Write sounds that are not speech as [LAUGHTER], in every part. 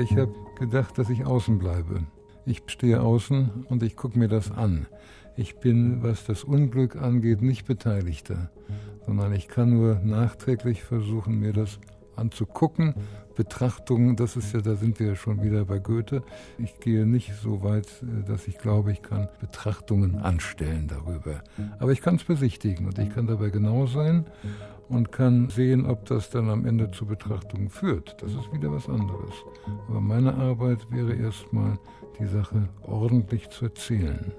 Ich habe gedacht, dass ich außen bleibe. Ich stehe außen und ich gucke mir das an. Ich bin, was das Unglück angeht, nicht Beteiligter, sondern ich kann nur nachträglich versuchen, mir das anzugucken. Betrachtungen, das ist ja, da sind wir ja schon wieder bei Goethe. Ich gehe nicht so weit, äh, dass ich glaube, ich kann Betrachtungen anstellen darüber. Aber ich kann es besichtigen und ich kann dabei genau sein und kann sehen, ob das dann am Ende zu Betrachtungen führt. Das ist wieder was anderes. Aber meine Arbeit wäre erstmal, die Sache ordentlich zu erzählen.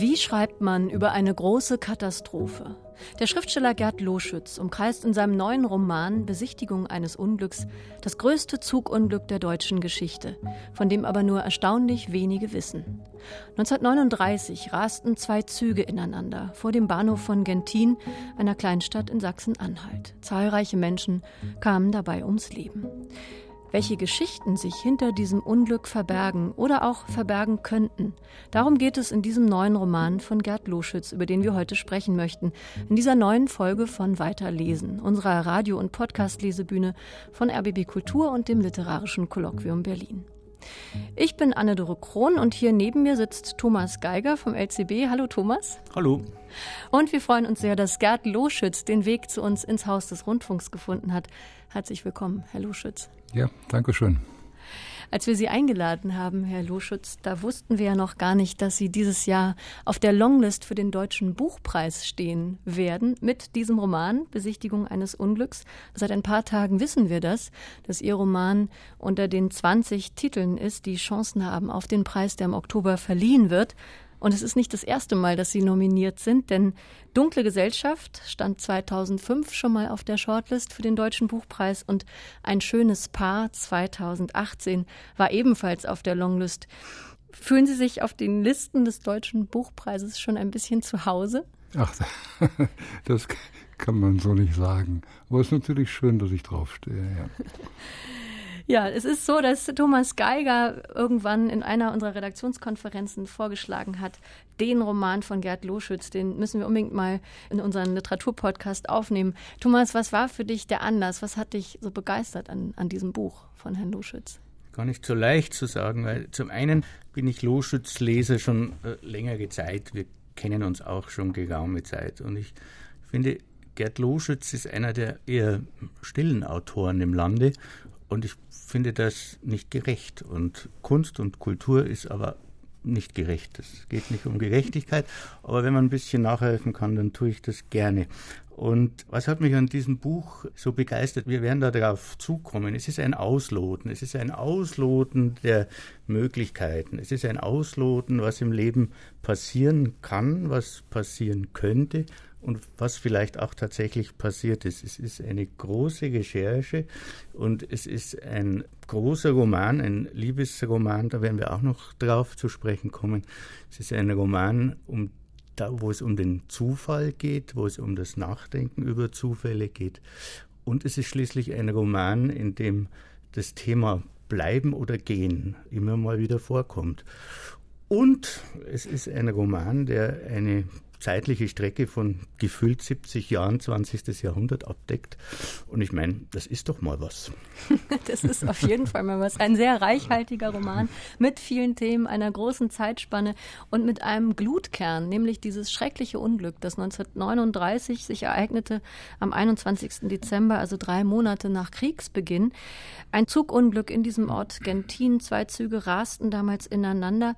Wie schreibt man über eine große Katastrophe? Der Schriftsteller Gerd Loschütz umkreist in seinem neuen Roman Besichtigung eines Unglücks das größte Zugunglück der deutschen Geschichte, von dem aber nur erstaunlich wenige wissen. 1939 rasten zwei Züge ineinander vor dem Bahnhof von Gentin, einer Kleinstadt in Sachsen-Anhalt. Zahlreiche Menschen kamen dabei ums Leben welche Geschichten sich hinter diesem Unglück verbergen oder auch verbergen könnten. Darum geht es in diesem neuen Roman von Gerd Loschütz, über den wir heute sprechen möchten. In dieser neuen Folge von Weiterlesen, unserer Radio- und Podcast-Lesebühne von RBB Kultur und dem Literarischen Kolloquium Berlin. Ich bin Anne-Dore Krohn und hier neben mir sitzt Thomas Geiger vom LCB. Hallo Thomas. Hallo. Und wir freuen uns sehr, dass Gerd Loschütz den Weg zu uns ins Haus des Rundfunks gefunden hat. Herzlich willkommen, Herr Loschütz. Ja, danke schön. Als wir Sie eingeladen haben, Herr Loschütz, da wussten wir ja noch gar nicht, dass Sie dieses Jahr auf der Longlist für den Deutschen Buchpreis stehen werden mit diesem Roman Besichtigung eines Unglücks. Seit ein paar Tagen wissen wir das, dass Ihr Roman unter den 20 Titeln ist, die Chancen haben auf den Preis, der im Oktober verliehen wird. Und es ist nicht das erste Mal, dass sie nominiert sind, denn Dunkle Gesellschaft stand 2005 schon mal auf der Shortlist für den Deutschen Buchpreis und Ein schönes Paar 2018 war ebenfalls auf der Longlist. Fühlen Sie sich auf den Listen des Deutschen Buchpreises schon ein bisschen zu Hause? Ach, [LAUGHS] das kann man so nicht sagen. Aber es ist natürlich schön, dass ich draufstehe. Ja. [LAUGHS] Ja, es ist so, dass Thomas Geiger irgendwann in einer unserer Redaktionskonferenzen vorgeschlagen hat, den Roman von Gerd Loschütz, den müssen wir unbedingt mal in unseren Literaturpodcast aufnehmen. Thomas, was war für dich der Anlass? Was hat dich so begeistert an, an diesem Buch von Herrn Loschütz? Gar nicht so leicht zu sagen, weil zum einen bin ich Loschütz-Leser schon äh, längere Zeit. Wir kennen uns auch schon geraume Zeit. Und ich finde, Gerd Loschütz ist einer der eher stillen Autoren im Lande und ich finde das nicht gerecht. Und Kunst und Kultur ist aber nicht gerecht. Es geht nicht um Gerechtigkeit, aber wenn man ein bisschen nachhelfen kann, dann tue ich das gerne. Und was hat mich an diesem Buch so begeistert? Wir werden da darauf zukommen. Es ist ein Ausloten. Es ist ein Ausloten der Möglichkeiten. Es ist ein Ausloten, was im Leben passieren kann, was passieren könnte und was vielleicht auch tatsächlich passiert ist. Es ist eine große Recherche und es ist ein großer Roman, ein Liebesroman, da werden wir auch noch drauf zu sprechen kommen. Es ist ein Roman, um da, wo es um den Zufall geht, wo es um das Nachdenken über Zufälle geht. Und es ist schließlich ein Roman, in dem das Thema Bleiben oder Gehen immer mal wieder vorkommt. Und es ist ein Roman, der eine zeitliche Strecke von gefühlt 70 Jahren 20. Jahrhundert abdeckt. Und ich meine, das ist doch mal was. [LAUGHS] das ist auf jeden Fall mal was. Ein sehr reichhaltiger Roman mit vielen Themen, einer großen Zeitspanne und mit einem Glutkern, nämlich dieses schreckliche Unglück, das 1939 sich ereignete am 21. Dezember, also drei Monate nach Kriegsbeginn. Ein Zugunglück in diesem Ort Gentin. Zwei Züge rasten damals ineinander.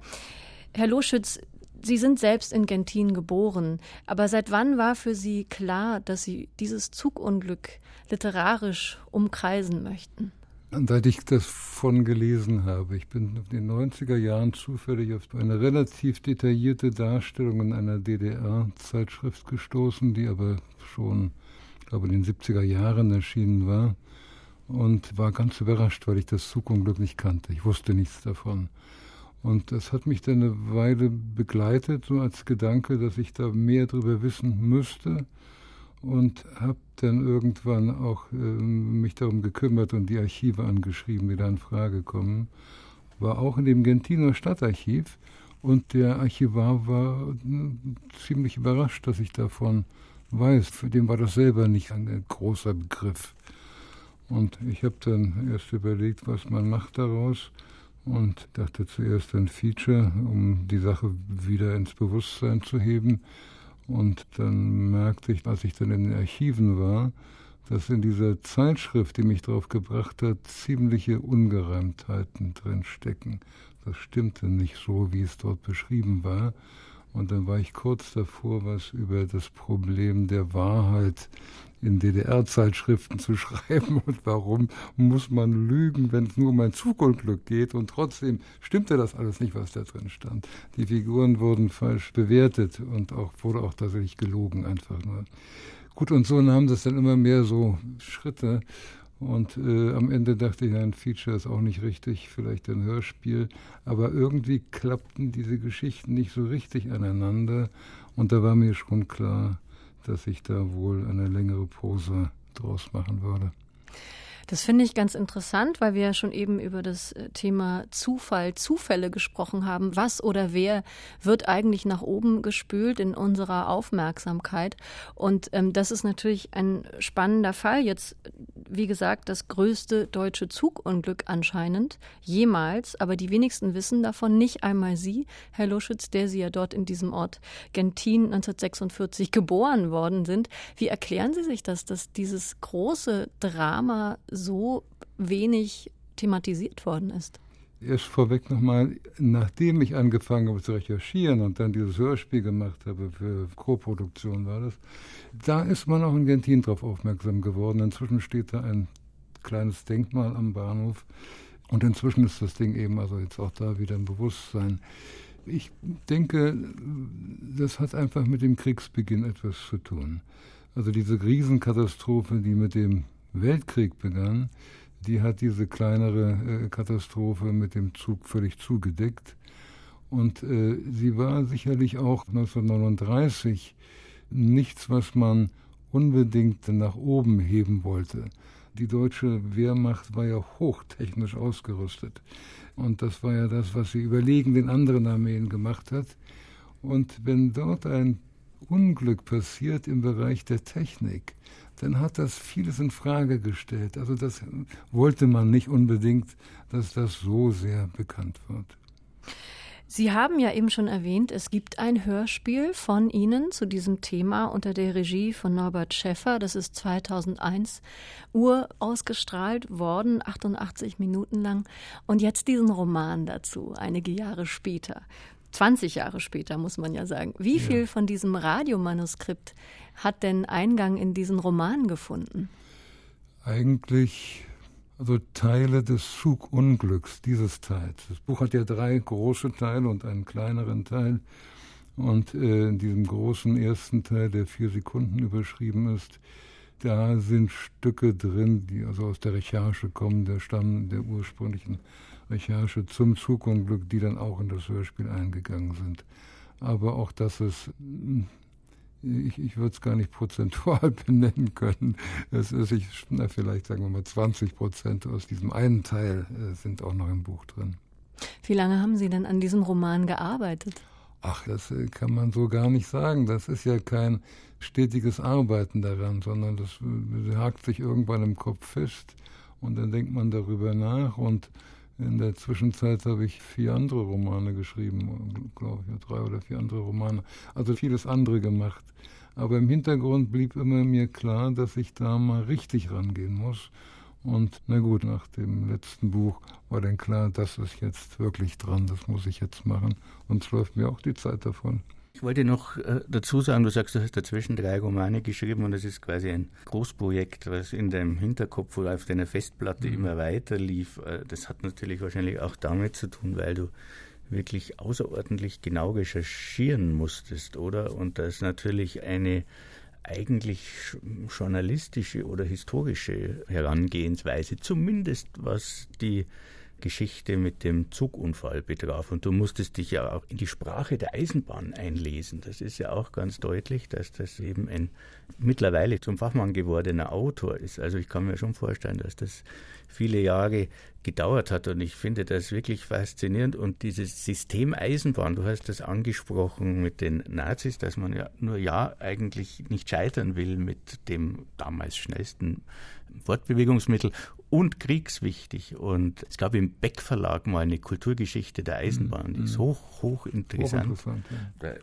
Herr Loschütz, Sie sind selbst in Gentin geboren, aber seit wann war für Sie klar, dass Sie dieses Zugunglück literarisch umkreisen möchten? Seit ich das von gelesen habe. Ich bin in den 90er Jahren zufällig auf eine relativ detaillierte Darstellung in einer DDR-Zeitschrift gestoßen, die aber schon, glaube, in den 70er Jahren erschienen war und war ganz überrascht, weil ich das Zugunglück nicht kannte. Ich wusste nichts davon. Und das hat mich dann eine Weile begleitet, so als Gedanke, dass ich da mehr darüber wissen müsste. Und habe dann irgendwann auch äh, mich darum gekümmert und die Archive angeschrieben, die da in Frage kommen. War auch in dem Gentiner Stadtarchiv. Und der Archivar war äh, ziemlich überrascht, dass ich davon weiß. Für den war das selber nicht ein großer Begriff. Und ich habe dann erst überlegt, was man macht daraus und dachte zuerst ein Feature, um die Sache wieder ins Bewusstsein zu heben. Und dann merkte ich, als ich dann in den Archiven war, dass in dieser Zeitschrift, die mich darauf gebracht hat, ziemliche Ungereimtheiten drin stecken. Das stimmte nicht so, wie es dort beschrieben war. Und dann war ich kurz davor, was über das Problem der Wahrheit in DDR-Zeitschriften zu [LAUGHS] schreiben und warum muss man lügen, wenn es nur um ein Zugunglück geht und trotzdem stimmte das alles nicht, was da drin stand. Die Figuren wurden falsch bewertet und auch wurde auch tatsächlich gelogen einfach nur. Gut, und so nahm das dann immer mehr so Schritte und äh, am Ende dachte ich, ein Feature ist auch nicht richtig, vielleicht ein Hörspiel. Aber irgendwie klappten diese Geschichten nicht so richtig aneinander. Und da war mir schon klar, dass ich da wohl eine längere Pause draus machen würde. Das finde ich ganz interessant, weil wir ja schon eben über das äh, Thema Zufall, Zufälle gesprochen haben. Was oder wer wird eigentlich nach oben gespült in unserer Aufmerksamkeit? Und ähm, das ist natürlich ein spannender Fall. Jetzt, wie gesagt, das größte deutsche Zugunglück anscheinend jemals, aber die wenigsten wissen davon, nicht einmal Sie, Herr Luschitz, der Sie ja dort in diesem Ort Gentin 1946 geboren worden sind. Wie erklären Sie sich das, dass dieses große Drama so wenig thematisiert worden ist? Erst vorweg nochmal, nachdem ich angefangen habe zu recherchieren und dann dieses Hörspiel gemacht habe für Co-Produktion war das, da ist man auch in Gentin drauf aufmerksam geworden. Inzwischen steht da ein kleines Denkmal am Bahnhof und inzwischen ist das Ding eben also jetzt auch da wieder im Bewusstsein. Ich denke, das hat einfach mit dem Kriegsbeginn etwas zu tun. Also diese Riesenkatastrophe, die mit dem Weltkrieg begann, die hat diese kleinere äh, Katastrophe mit dem Zug völlig zugedeckt. Und äh, sie war sicherlich auch 1939 nichts, was man unbedingt nach oben heben wollte. Die deutsche Wehrmacht war ja hochtechnisch ausgerüstet. Und das war ja das, was sie überlegen den anderen Armeen gemacht hat. Und wenn dort ein Unglück passiert im Bereich der Technik, dann hat das vieles in Frage gestellt. Also das wollte man nicht unbedingt, dass das so sehr bekannt wird. Sie haben ja eben schon erwähnt, es gibt ein Hörspiel von Ihnen zu diesem Thema unter der Regie von Norbert Schäffer. Das ist 2001 urausgestrahlt worden, 88 Minuten lang. Und jetzt diesen Roman dazu, einige Jahre später. 20 Jahre später, muss man ja sagen. Wie ja. viel von diesem Radiomanuskript hat denn Eingang in diesen Roman gefunden? Eigentlich also Teile des Zugunglücks dieses Teils. Das Buch hat ja drei große Teile und einen kleineren Teil. Und äh, in diesem großen ersten Teil, der vier Sekunden überschrieben ist, da sind Stücke drin, die also aus der Recherche kommen, der Stamm der ursprünglichen Recherche zum Zugunglück, die dann auch in das Hörspiel eingegangen sind. Aber auch das ist, hm, ich, ich würde es gar nicht prozentual [LAUGHS] benennen können. Es ist, ich, na, vielleicht sagen wir mal 20 Prozent aus diesem einen Teil äh, sind auch noch im Buch drin. Wie lange haben Sie denn an diesem Roman gearbeitet? Ach, das äh, kann man so gar nicht sagen. Das ist ja kein stetiges Arbeiten daran, sondern das äh, hakt sich irgendwann im Kopf fest und dann denkt man darüber nach und in der Zwischenzeit habe ich vier andere Romane geschrieben, glaube ich, drei oder vier andere Romane. Also vieles andere gemacht. Aber im Hintergrund blieb immer mir klar, dass ich da mal richtig rangehen muss. Und na gut, nach dem letzten Buch war dann klar, das ist jetzt wirklich dran, das muss ich jetzt machen. Und es läuft mir auch die Zeit davon. Ich wollte noch äh, dazu sagen, du sagst, du hast dazwischen drei Romane geschrieben und das ist quasi ein Großprojekt, was in deinem Hinterkopf oder auf deiner Festplatte mhm. immer weiter lief. Äh, das hat natürlich wahrscheinlich auch damit zu tun, weil du wirklich außerordentlich genau recherchieren musstest, oder? Und das natürlich eine eigentlich journalistische oder historische Herangehensweise, zumindest was die Geschichte mit dem Zugunfall betraf. Und du musstest dich ja auch in die Sprache der Eisenbahn einlesen. Das ist ja auch ganz deutlich, dass das eben ein mittlerweile zum Fachmann gewordener Autor ist. Also ich kann mir schon vorstellen, dass das viele Jahre gedauert hat und ich finde das wirklich faszinierend. Und dieses System Eisenbahn, du hast das angesprochen mit den Nazis, dass man ja nur ja eigentlich nicht scheitern will mit dem damals schnellsten Fortbewegungsmittel und kriegswichtig. Und es gab im Beck Verlag mal eine Kulturgeschichte der Eisenbahn, die ist mhm. hoch, hoch interessant. Da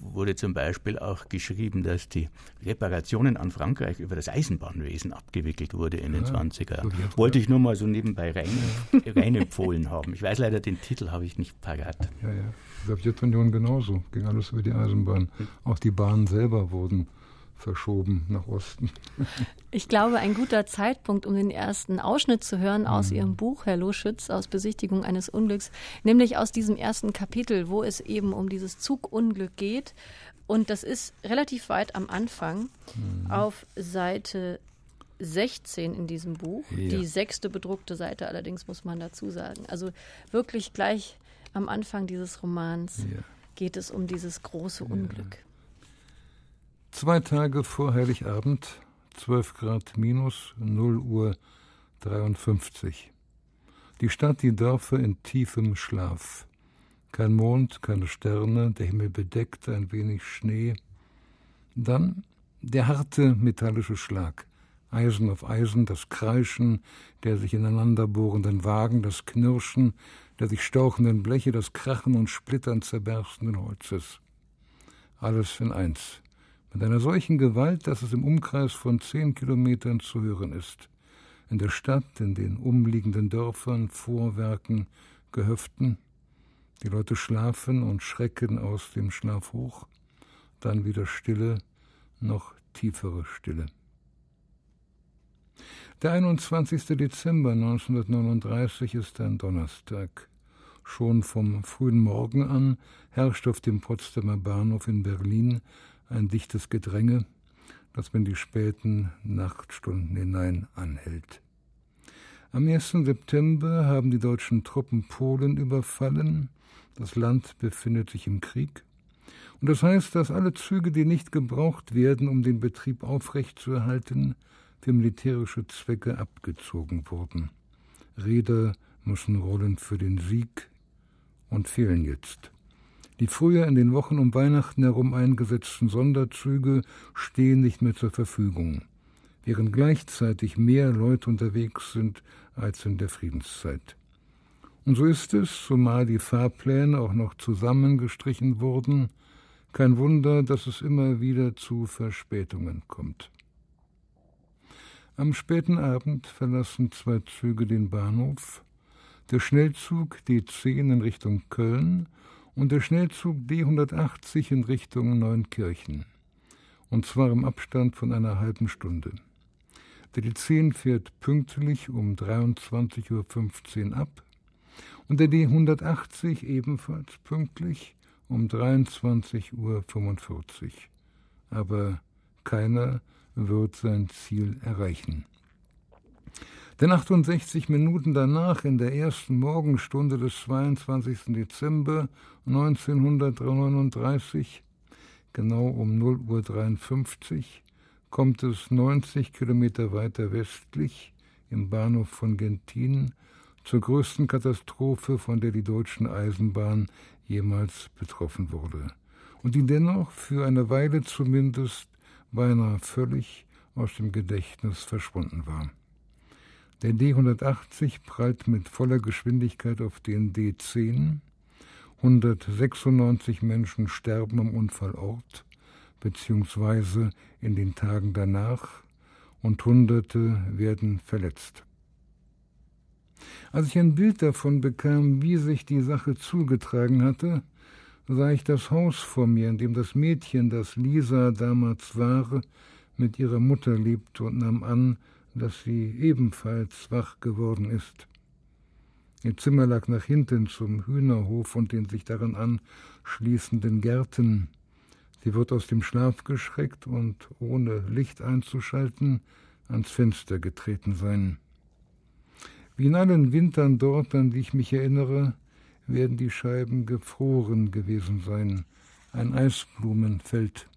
wurde zum Beispiel auch geschrieben, dass die Reparationen an Frankreich über das Eisenbahnwesen abgewickelt wurde in den ja, 20er Jahren. Wollte ich nur mal so nebenbei rein, [LAUGHS] rein haben. Ich weiß leider, den Titel habe ich nicht parat. Ja, ja. Die Sowjetunion genauso, ging alles über die Eisenbahn. Auch die Bahnen selber wurden verschoben nach Osten. Ich glaube, ein guter Zeitpunkt, um den ersten Ausschnitt zu hören aus mhm. Ihrem Buch, Herr Loschütz, aus Besichtigung eines Unglücks, nämlich aus diesem ersten Kapitel, wo es eben um dieses Zugunglück geht. Und das ist relativ weit am Anfang mhm. auf Seite 16 in diesem Buch. Ja. Die sechste bedruckte Seite allerdings, muss man dazu sagen. Also wirklich gleich am Anfang dieses Romans ja. geht es um dieses große Unglück. Zwei Tage vor Heiligabend, 12 Grad minus, 0 Uhr 53. Die Stadt, die Dörfer in tiefem Schlaf. Kein Mond, keine Sterne, der Himmel bedeckt, ein wenig Schnee. Dann der harte metallische Schlag. Eisen auf Eisen, das Kreischen der sich ineinanderbohrenden Wagen, das Knirschen der sich stauchenden Bleche, das Krachen und Splittern zerberstenden Holzes. Alles in eins mit einer solchen Gewalt, dass es im Umkreis von zehn Kilometern zu hören ist. In der Stadt, in den umliegenden Dörfern, Vorwerken, Gehöften. Die Leute schlafen und schrecken aus dem Schlaf hoch. Dann wieder Stille, noch tiefere Stille. Der 21. Dezember 1939 ist ein Donnerstag. Schon vom frühen Morgen an herrscht auf dem Potsdamer Bahnhof in Berlin ein dichtes Gedränge, das in die späten Nachtstunden hinein anhält. Am 1. September haben die deutschen Truppen Polen überfallen. Das Land befindet sich im Krieg. Und das heißt, dass alle Züge, die nicht gebraucht werden, um den Betrieb aufrechtzuerhalten, für militärische Zwecke abgezogen wurden. Räder müssen rollen für den Sieg und fehlen jetzt. Die früher in den Wochen um Weihnachten herum eingesetzten Sonderzüge stehen nicht mehr zur Verfügung, während gleichzeitig mehr Leute unterwegs sind als in der Friedenszeit. Und so ist es, zumal die Fahrpläne auch noch zusammengestrichen wurden, kein Wunder, dass es immer wieder zu Verspätungen kommt. Am späten Abend verlassen zwei Züge den Bahnhof, der Schnellzug D10 in Richtung Köln und der Schnellzug D180 in Richtung Neunkirchen. Und zwar im Abstand von einer halben Stunde. Der D10 fährt pünktlich um 23.15 Uhr ab und der D180 ebenfalls pünktlich um 23.45 Uhr. Aber keiner wird sein Ziel erreichen. Denn 68 Minuten danach, in der ersten Morgenstunde des 22. Dezember 1939, genau um 0.53 Uhr, kommt es 90 Kilometer weiter westlich, im Bahnhof von Gentin, zur größten Katastrophe, von der die deutsche Eisenbahn jemals betroffen wurde, und die dennoch für eine Weile zumindest beinahe völlig aus dem Gedächtnis verschwunden war. Der D180 prallt mit voller Geschwindigkeit auf den D10. 196 Menschen sterben am Unfallort beziehungsweise in den Tagen danach und Hunderte werden verletzt. Als ich ein Bild davon bekam, wie sich die Sache zugetragen hatte, sah ich das Haus vor mir, in dem das Mädchen, das Lisa damals war, mit ihrer Mutter lebte und nahm an, dass sie ebenfalls wach geworden ist. Ihr Zimmer lag nach hinten zum Hühnerhof und den sich daran anschließenden Gärten. Sie wird aus dem Schlaf geschreckt und, ohne Licht einzuschalten, ans Fenster getreten sein. Wie in allen Wintern dort, an die ich mich erinnere, werden die Scheiben gefroren gewesen sein, ein Eisblumenfeld.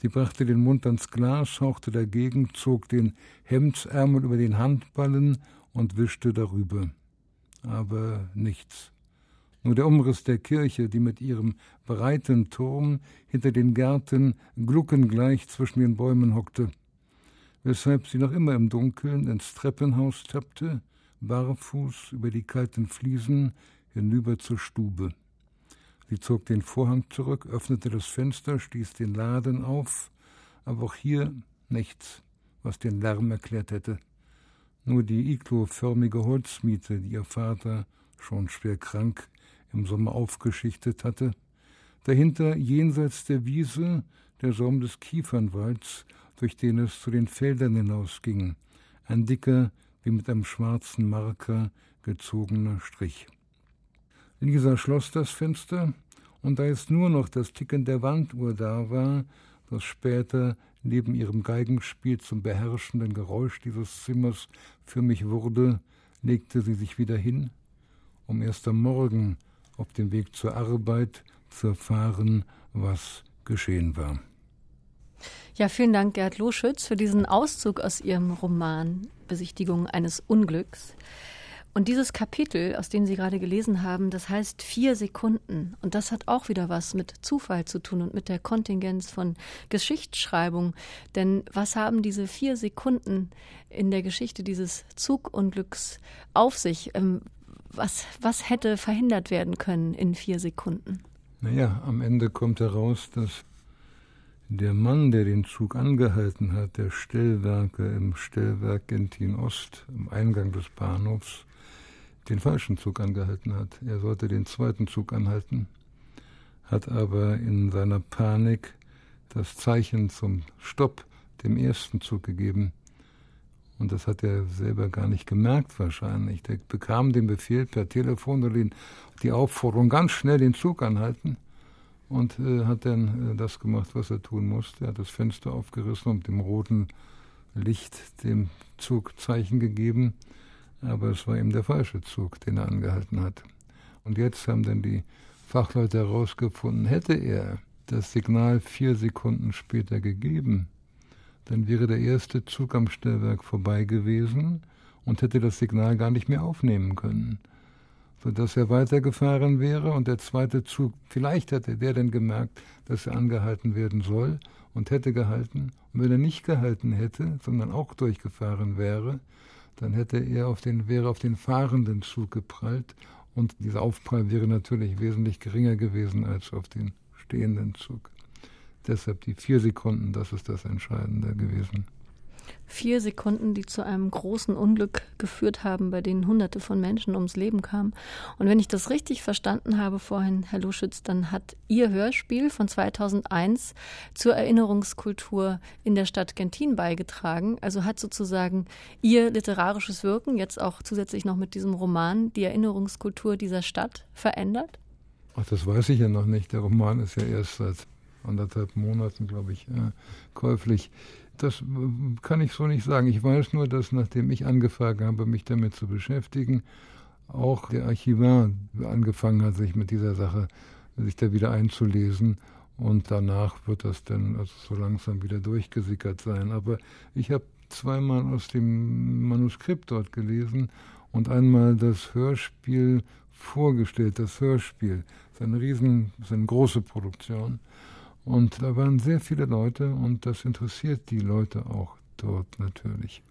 Sie brachte den Mund ans Glas, hauchte dagegen, zog den Hemdsärmel über den Handballen und wischte darüber. Aber nichts. Nur der Umriss der Kirche, die mit ihrem breiten Turm hinter den Gärten gluckengleich zwischen den Bäumen hockte. weshalb sie noch immer im Dunkeln ins Treppenhaus tappte, barfuß über die kalten Fliesen hinüber zur Stube. Sie zog den Vorhang zurück, öffnete das Fenster, stieß den Laden auf, aber auch hier nichts, was den Lärm erklärt hätte. Nur die igloförmige Holzmiete, die ihr Vater, schon schwer krank, im Sommer aufgeschichtet hatte. Dahinter, jenseits der Wiese, der Saum des Kiefernwalds, durch den es zu den Feldern hinausging, ein dicker, wie mit einem schwarzen Marker gezogener Strich. Lisa schloss das Fenster, und da jetzt nur noch das Ticken der Wanduhr da war, das später neben ihrem Geigenspiel zum beherrschenden Geräusch dieses Zimmers für mich wurde, legte sie sich wieder hin, um erst am Morgen auf dem Weg zur Arbeit zu erfahren, was geschehen war. Ja, vielen Dank, Gerd Loschütz, für diesen Auszug aus Ihrem Roman Besichtigung eines Unglücks. Und dieses Kapitel, aus dem Sie gerade gelesen haben, das heißt vier Sekunden. Und das hat auch wieder was mit Zufall zu tun und mit der Kontingenz von Geschichtsschreibung. Denn was haben diese vier Sekunden in der Geschichte dieses Zugunglücks auf sich? Ähm, was, was hätte verhindert werden können in vier Sekunden? Naja, am Ende kommt heraus, dass der Mann, der den Zug angehalten hat, der Stellwerke im Stellwerk Gentin Ost, am Eingang des Bahnhofs, den falschen Zug angehalten hat. Er sollte den zweiten Zug anhalten, hat aber in seiner Panik das Zeichen zum Stopp dem ersten Zug gegeben. Und das hat er selber gar nicht gemerkt wahrscheinlich. Der bekam den Befehl per Telefon oder die Aufforderung, ganz schnell den Zug anhalten und äh, hat dann äh, das gemacht, was er tun musste. Er hat das Fenster aufgerissen und dem roten Licht dem Zug Zeichen gegeben aber es war eben der falsche Zug, den er angehalten hat. Und jetzt haben dann die Fachleute herausgefunden, hätte er das Signal vier Sekunden später gegeben, dann wäre der erste Zug am Stellwerk vorbei gewesen und hätte das Signal gar nicht mehr aufnehmen können, sodass er weitergefahren wäre und der zweite Zug, vielleicht hätte der dann gemerkt, dass er angehalten werden soll und hätte gehalten. Und wenn er nicht gehalten hätte, sondern auch durchgefahren wäre, dann hätte er auf den, wäre auf den fahrenden Zug geprallt und dieser Aufprall wäre natürlich wesentlich geringer gewesen als auf den stehenden Zug. Deshalb die vier Sekunden, das ist das Entscheidende gewesen. Vier Sekunden, die zu einem großen Unglück geführt haben, bei denen Hunderte von Menschen ums Leben kamen. Und wenn ich das richtig verstanden habe vorhin, Herr Luschitz, dann hat Ihr Hörspiel von 2001 zur Erinnerungskultur in der Stadt Gentin beigetragen. Also hat sozusagen Ihr literarisches Wirken, jetzt auch zusätzlich noch mit diesem Roman, die Erinnerungskultur dieser Stadt verändert? Ach, das weiß ich ja noch nicht. Der Roman ist ja erst seit anderthalb Monaten, glaube ich, äh, käuflich. Das äh, kann ich so nicht sagen. Ich weiß nur, dass nachdem ich angefangen habe, mich damit zu beschäftigen, auch der Archivar angefangen hat, sich mit dieser Sache, sich da wieder einzulesen. Und danach wird das dann also so langsam wieder durchgesickert sein. Aber ich habe zweimal aus dem Manuskript dort gelesen und einmal das Hörspiel vorgestellt. Das Hörspiel ist eine riesen, ist eine große Produktion. Und da waren sehr viele Leute und das interessiert die Leute auch dort natürlich.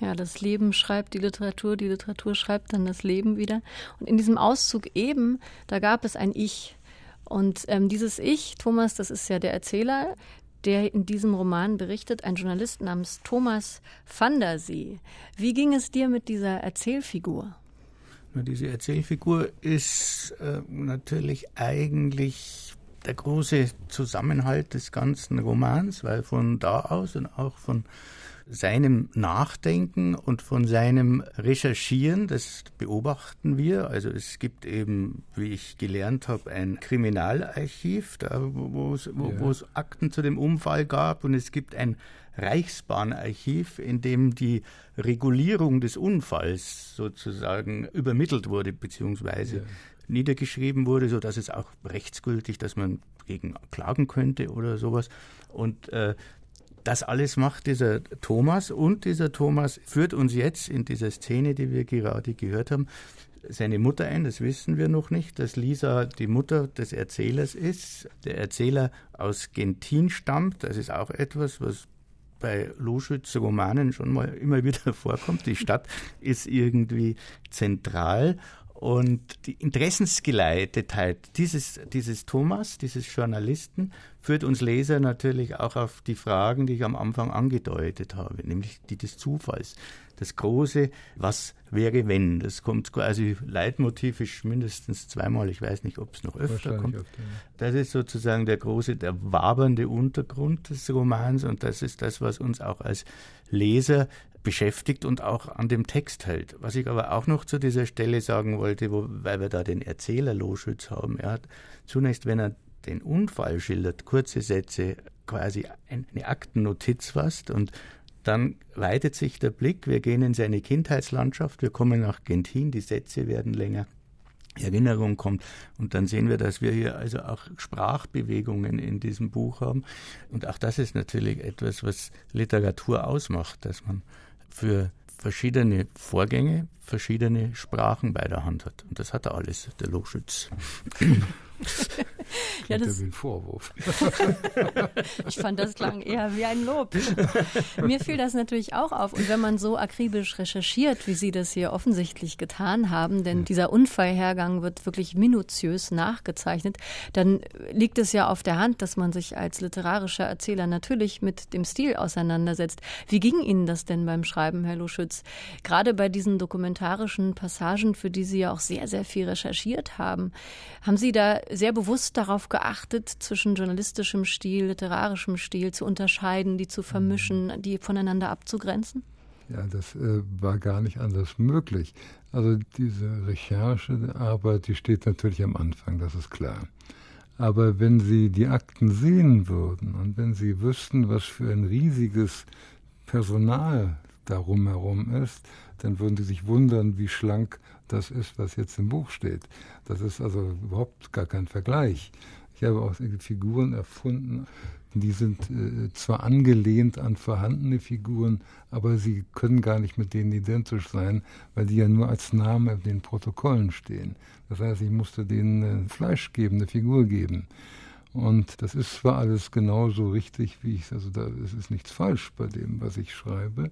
Ja, das Leben schreibt die Literatur, die Literatur schreibt dann das Leben wieder. Und in diesem Auszug eben, da gab es ein Ich. Und ähm, dieses Ich, Thomas, das ist ja der Erzähler, der in diesem Roman berichtet, ein Journalist namens Thomas van der See. Wie ging es dir mit dieser Erzählfigur? Diese Erzählfigur ist äh, natürlich eigentlich der große Zusammenhalt des ganzen Romans, weil von da aus und auch von seinem Nachdenken und von seinem Recherchieren, das beobachten wir. Also es gibt eben, wie ich gelernt habe, ein Kriminalarchiv, da, wo, es, ja. Akten zu dem Unfall gab und es gibt ein Reichsbahnarchiv, in dem die Regulierung des Unfalls sozusagen übermittelt wurde, beziehungsweise ja niedergeschrieben wurde, so dass es auch rechtsgültig, dass man gegen klagen könnte oder sowas. Und äh, das alles macht dieser Thomas und dieser Thomas führt uns jetzt in dieser Szene, die wir gerade gehört haben, seine Mutter ein, das wissen wir noch nicht, dass Lisa die Mutter des Erzählers ist. Der Erzähler aus Gentin stammt, das ist auch etwas, was bei Loschütz Romanen schon mal immer [LAUGHS] wieder vorkommt. Die Stadt ist irgendwie zentral und die Interessensgeleitete dieses, dieses Thomas, dieses Journalisten, führt uns Leser natürlich auch auf die Fragen, die ich am Anfang angedeutet habe, nämlich die des Zufalls. Das große, was wäre wenn? Das kommt quasi leitmotivisch mindestens zweimal, ich weiß nicht, ob es noch öfter kommt. Öfter, ja. Das ist sozusagen der große, der wabernde Untergrund des Romans und das ist das, was uns auch als Leser beschäftigt und auch an dem Text hält. Was ich aber auch noch zu dieser Stelle sagen wollte, wo, weil wir da den Erzähler Loschütz haben, er hat zunächst, wenn er den Unfall schildert, kurze Sätze, quasi eine Aktennotiz fast und dann weitet sich der Blick, wir gehen in seine Kindheitslandschaft, wir kommen nach Gentin, die Sätze werden länger. Erinnerung kommt. Und dann sehen wir, dass wir hier also auch Sprachbewegungen in diesem Buch haben. Und auch das ist natürlich etwas, was Literatur ausmacht, dass man für verschiedene Vorgänge verschiedene Sprachen bei der Hand hat. Und das hat er alles, der Loschütz. [LAUGHS] ja, das wie ein Vorwurf. [LAUGHS] ich fand, das klang eher wie ein Lob. Mir fiel das natürlich auch auf. Und wenn man so akribisch recherchiert, wie Sie das hier offensichtlich getan haben, denn dieser Unfallhergang wird wirklich minutiös nachgezeichnet, dann liegt es ja auf der Hand, dass man sich als literarischer Erzähler natürlich mit dem Stil auseinandersetzt. Wie ging Ihnen das denn beim Schreiben, Herr Luschütz? Gerade bei diesen dokumentarischen Passagen, für die Sie ja auch sehr, sehr viel recherchiert haben. Haben Sie da sehr bewusst darauf geachtet, zwischen journalistischem Stil, literarischem Stil zu unterscheiden, die zu vermischen, mhm. die voneinander abzugrenzen? Ja, das äh, war gar nicht anders möglich. Also diese Recherchearbeit, die steht natürlich am Anfang, das ist klar. Aber wenn Sie die Akten sehen würden und wenn Sie wüssten, was für ein riesiges Personal darum herum ist, dann würden Sie sich wundern, wie schlank das ist, was jetzt im Buch steht. Das ist also überhaupt gar kein Vergleich. Ich habe auch Figuren erfunden, die sind äh, zwar angelehnt an vorhandene Figuren, aber sie können gar nicht mit denen identisch sein, weil die ja nur als Name in den Protokollen stehen. Das heißt, ich musste denen äh, Fleisch geben, eine Figur geben. Und das ist zwar alles genauso richtig, wie ich, also da es ist nichts falsch bei dem, was ich schreibe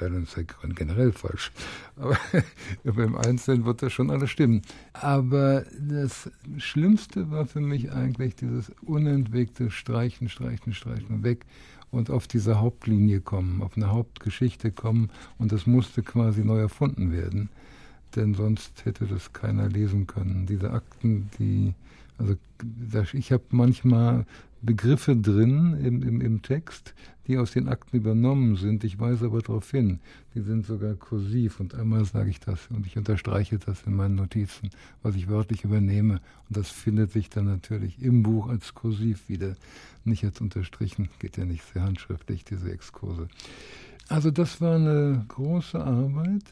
es ist generell falsch. Aber, [LAUGHS] aber im Einzelnen wird das schon alles stimmen. Aber das Schlimmste war für mich eigentlich dieses unentwegte Streichen, Streichen, Streichen weg und auf diese Hauptlinie kommen, auf eine Hauptgeschichte kommen und das musste quasi neu erfunden werden, denn sonst hätte das keiner lesen können. Diese Akten, die, also ich habe manchmal Begriffe drin im, im, im Text, die aus den Akten übernommen sind. Ich weise aber darauf hin, die sind sogar kursiv und einmal sage ich das und ich unterstreiche das in meinen Notizen, was ich wörtlich übernehme. Und das findet sich dann natürlich im Buch als kursiv wieder, nicht als unterstrichen, geht ja nicht sehr handschriftlich, diese Exkurse. Also das war eine große Arbeit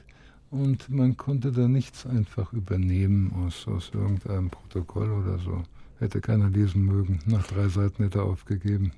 und man konnte da nichts einfach übernehmen aus, aus irgendeinem Protokoll oder so hätte keiner lesen mögen. Nach drei Seiten hätte er aufgegeben.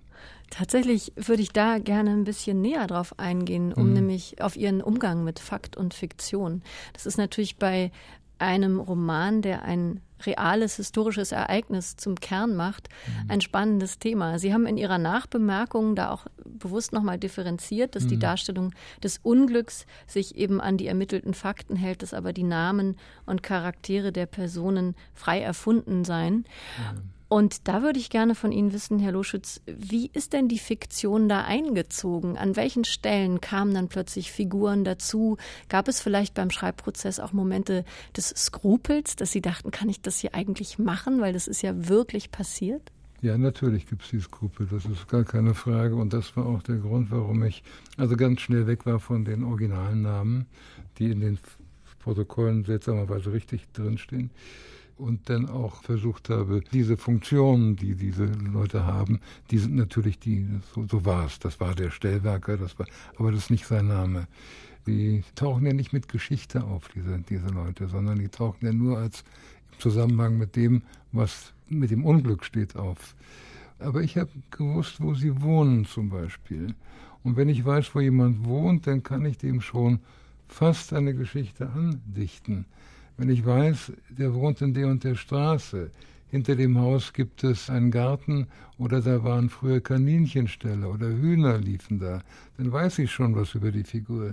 Tatsächlich würde ich da gerne ein bisschen näher drauf eingehen, um mhm. nämlich auf Ihren Umgang mit Fakt und Fiktion. Das ist natürlich bei einem Roman, der ein reales historisches Ereignis zum Kern macht, mhm. ein spannendes Thema. Sie haben in Ihrer Nachbemerkung da auch bewusst nochmal differenziert, dass mhm. die Darstellung des Unglücks sich eben an die ermittelten Fakten hält, dass aber die Namen und Charaktere der Personen frei erfunden seien. Mhm. Und da würde ich gerne von Ihnen wissen, Herr Loschütz, wie ist denn die Fiktion da eingezogen? An welchen Stellen kamen dann plötzlich Figuren dazu? Gab es vielleicht beim Schreibprozess auch Momente des Skrupels, dass Sie dachten, kann ich das hier eigentlich machen, weil das ist ja wirklich passiert? Ja, natürlich gibt es die Skrupel, das ist gar keine Frage. Und das war auch der Grund, warum ich also ganz schnell weg war von den originalen Namen, die in den Protokollen seltsamerweise richtig drinstehen und dann auch versucht habe, diese Funktionen, die diese Leute haben, die sind natürlich die, so, so war es, das war der Stellwerker, das war, aber das ist nicht sein Name. Die tauchen ja nicht mit Geschichte auf, diese, diese Leute, sondern die tauchen ja nur als im Zusammenhang mit dem, was mit dem Unglück steht, auf. Aber ich habe gewusst, wo sie wohnen zum Beispiel. Und wenn ich weiß, wo jemand wohnt, dann kann ich dem schon fast eine Geschichte andichten. Wenn ich weiß, der wohnt in der und der Straße, hinter dem Haus gibt es einen Garten oder da waren früher Kaninchenställe oder Hühner liefen da, dann weiß ich schon was über die Figur.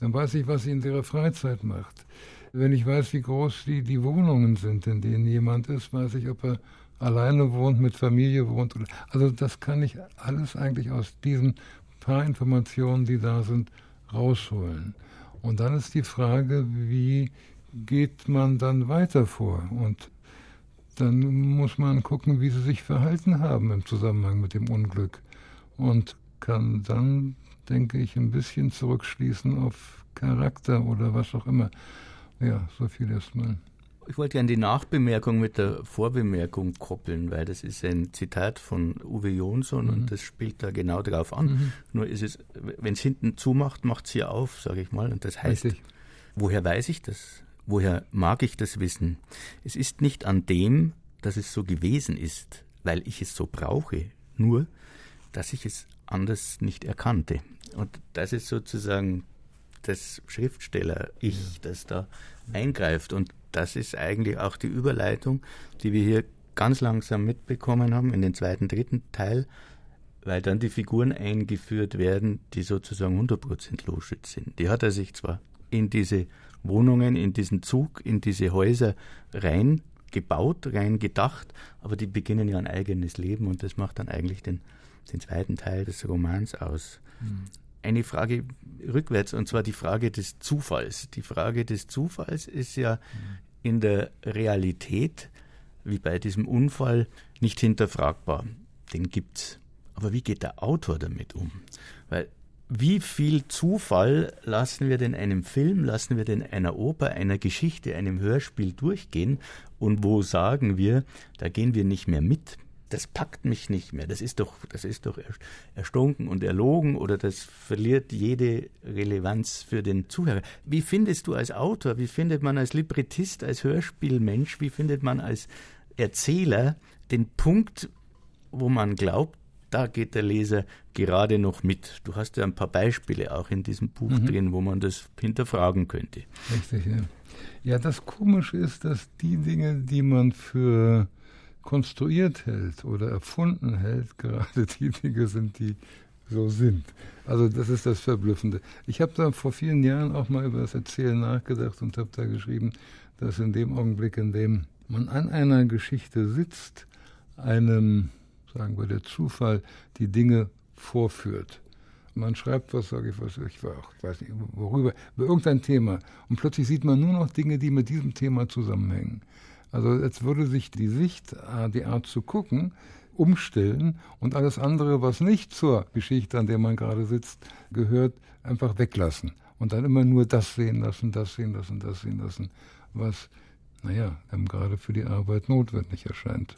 Dann weiß ich, was sie in ihrer Freizeit macht. Wenn ich weiß, wie groß die, die Wohnungen sind, in denen jemand ist, weiß ich, ob er alleine wohnt, mit Familie wohnt. Also das kann ich alles eigentlich aus diesen paar Informationen, die da sind, rausholen. Und dann ist die Frage, wie geht man dann weiter vor? Und dann muss man gucken, wie sie sich verhalten haben im Zusammenhang mit dem Unglück. Und kann dann, denke ich, ein bisschen zurückschließen auf Charakter oder was auch immer. Ja, so viel erstmal. Ich wollte gerne die Nachbemerkung mit der Vorbemerkung koppeln, weil das ist ein Zitat von Uwe Jonsson mhm. und das spielt da genau drauf an. Mhm. Nur ist es, wenn es hinten zumacht, macht es hier auf, sage ich mal. Und das heißt, Richtig. woher weiß ich das? Woher mag ich das wissen? Es ist nicht an dem, dass es so gewesen ist, weil ich es so brauche, nur, dass ich es anders nicht erkannte. Und das ist sozusagen das Schriftsteller-Ich, das da eingreift. Und das ist eigentlich auch die Überleitung, die wir hier ganz langsam mitbekommen haben in den zweiten, dritten Teil, weil dann die Figuren eingeführt werden, die sozusagen 100% Loschütz sind. Die hat er sich zwar in diese Wohnungen, in diesen Zug, in diese Häuser rein gebaut, rein gedacht, aber die beginnen ja ein eigenes Leben und das macht dann eigentlich den, den zweiten Teil des Romans aus. Mhm. Eine Frage rückwärts, und zwar die Frage des Zufalls. Die Frage des Zufalls ist ja mhm. in der Realität, wie bei diesem Unfall, nicht hinterfragbar. Den gibt's. Aber wie geht der Autor damit um? Weil wie viel Zufall lassen wir denn einem Film, lassen wir denn einer Oper, einer Geschichte, einem Hörspiel durchgehen und wo sagen wir, da gehen wir nicht mehr mit. Das packt mich nicht mehr. Das ist doch, das ist doch erstunken und erlogen oder das verliert jede Relevanz für den Zuhörer. Wie findest du als Autor, wie findet man als Librettist, als Hörspielmensch, wie findet man als Erzähler den Punkt, wo man glaubt, da geht der Leser gerade noch mit. Du hast ja ein paar Beispiele auch in diesem Buch mhm. drin, wo man das hinterfragen könnte. Richtig, ja. Ja, das Komische ist, dass die Dinge, die man für konstruiert hält oder erfunden hält, [LAUGHS] gerade die Dinge sind, die so sind. Also das ist das Verblüffende. Ich habe da vor vielen Jahren auch mal über das Erzählen nachgedacht und habe da geschrieben, dass in dem Augenblick, in dem man an einer Geschichte sitzt, einem sagen wir, der Zufall die Dinge vorführt. Man schreibt was, sage ich was, ich, weiß nicht, worüber, über irgendein Thema. Und plötzlich sieht man nur noch Dinge, die mit diesem Thema zusammenhängen. Also jetzt würde sich die Sicht, äh, die Art zu gucken, umstellen und alles andere, was nicht zur Geschichte, an der man gerade sitzt, gehört, einfach weglassen. Und dann immer nur das sehen lassen, das sehen lassen, das sehen lassen, was, naja, einem gerade für die Arbeit notwendig erscheint.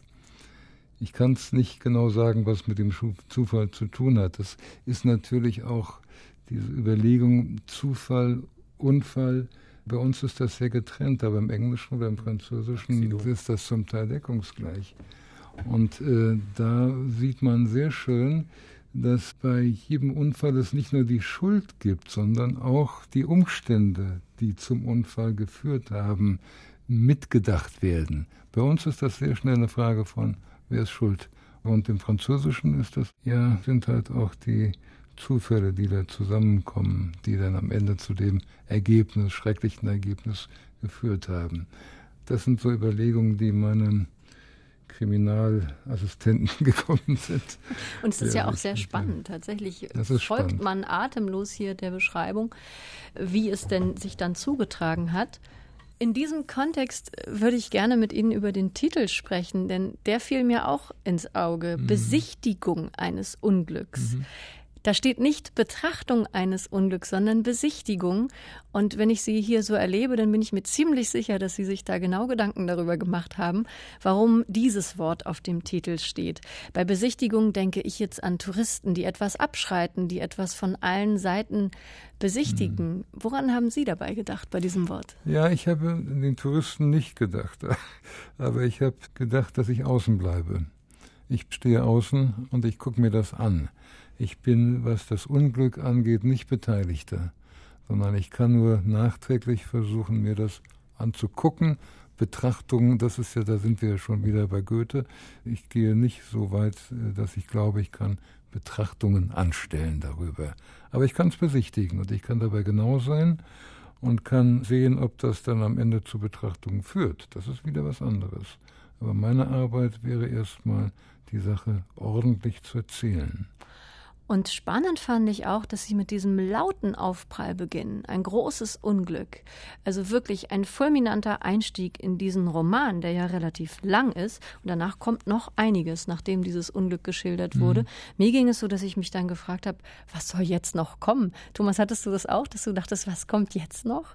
Ich kann es nicht genau sagen, was mit dem Zufall zu tun hat. Das ist natürlich auch diese Überlegung Zufall, Unfall. Bei uns ist das sehr getrennt, aber im Englischen oder im Französischen ist das zum Teil deckungsgleich. Und äh, da sieht man sehr schön, dass bei jedem Unfall es nicht nur die Schuld gibt, sondern auch die Umstände, die zum Unfall geführt haben, mitgedacht werden. Bei uns ist das sehr schnell eine Frage von wer ist schuld? Und im Französischen ist das, ja, sind halt auch die Zufälle, die da zusammenkommen, die dann am Ende zu dem Ergebnis, schrecklichen Ergebnis geführt haben. Das sind so Überlegungen, die meinem Kriminalassistenten [LAUGHS] gekommen sind. Und es ist ja, auch sehr spannend. Tatsächlich folgt spannend. man atemlos hier der Beschreibung, wie es denn sich dann zugetragen hat. In diesem Kontext würde ich gerne mit Ihnen über den Titel sprechen, denn der fiel mir auch ins Auge. Mhm. Besichtigung eines Unglücks. Mhm. Da steht nicht Betrachtung eines Unglücks, sondern Besichtigung. Und wenn ich Sie hier so erlebe, dann bin ich mir ziemlich sicher, dass Sie sich da genau Gedanken darüber gemacht haben, warum dieses Wort auf dem Titel steht. Bei Besichtigung denke ich jetzt an Touristen, die etwas abschreiten, die etwas von allen Seiten besichtigen. Hm. Woran haben Sie dabei gedacht bei diesem Wort? Ja, ich habe den Touristen nicht gedacht, [LAUGHS] aber ich habe gedacht, dass ich außen bleibe. Ich stehe außen und ich gucke mir das an. Ich bin, was das Unglück angeht, nicht Beteiligter, sondern ich kann nur nachträglich versuchen, mir das anzugucken, Betrachtungen, das ist ja, da sind wir ja schon wieder bei Goethe. Ich gehe nicht so weit, äh, dass ich glaube, ich kann Betrachtungen anstellen darüber. Aber ich kann es besichtigen und ich kann dabei genau sein und kann sehen, ob das dann am Ende zu Betrachtungen führt. Das ist wieder was anderes. Aber meine Arbeit wäre erstmal, die Sache ordentlich zu erzählen. Und spannend fand ich auch, dass sie mit diesem lauten Aufprall beginnen. Ein großes Unglück. Also wirklich ein fulminanter Einstieg in diesen Roman, der ja relativ lang ist. Und danach kommt noch einiges, nachdem dieses Unglück geschildert mhm. wurde. Mir ging es so, dass ich mich dann gefragt habe, was soll jetzt noch kommen? Thomas, hattest du das auch, dass du dachtest, was kommt jetzt noch?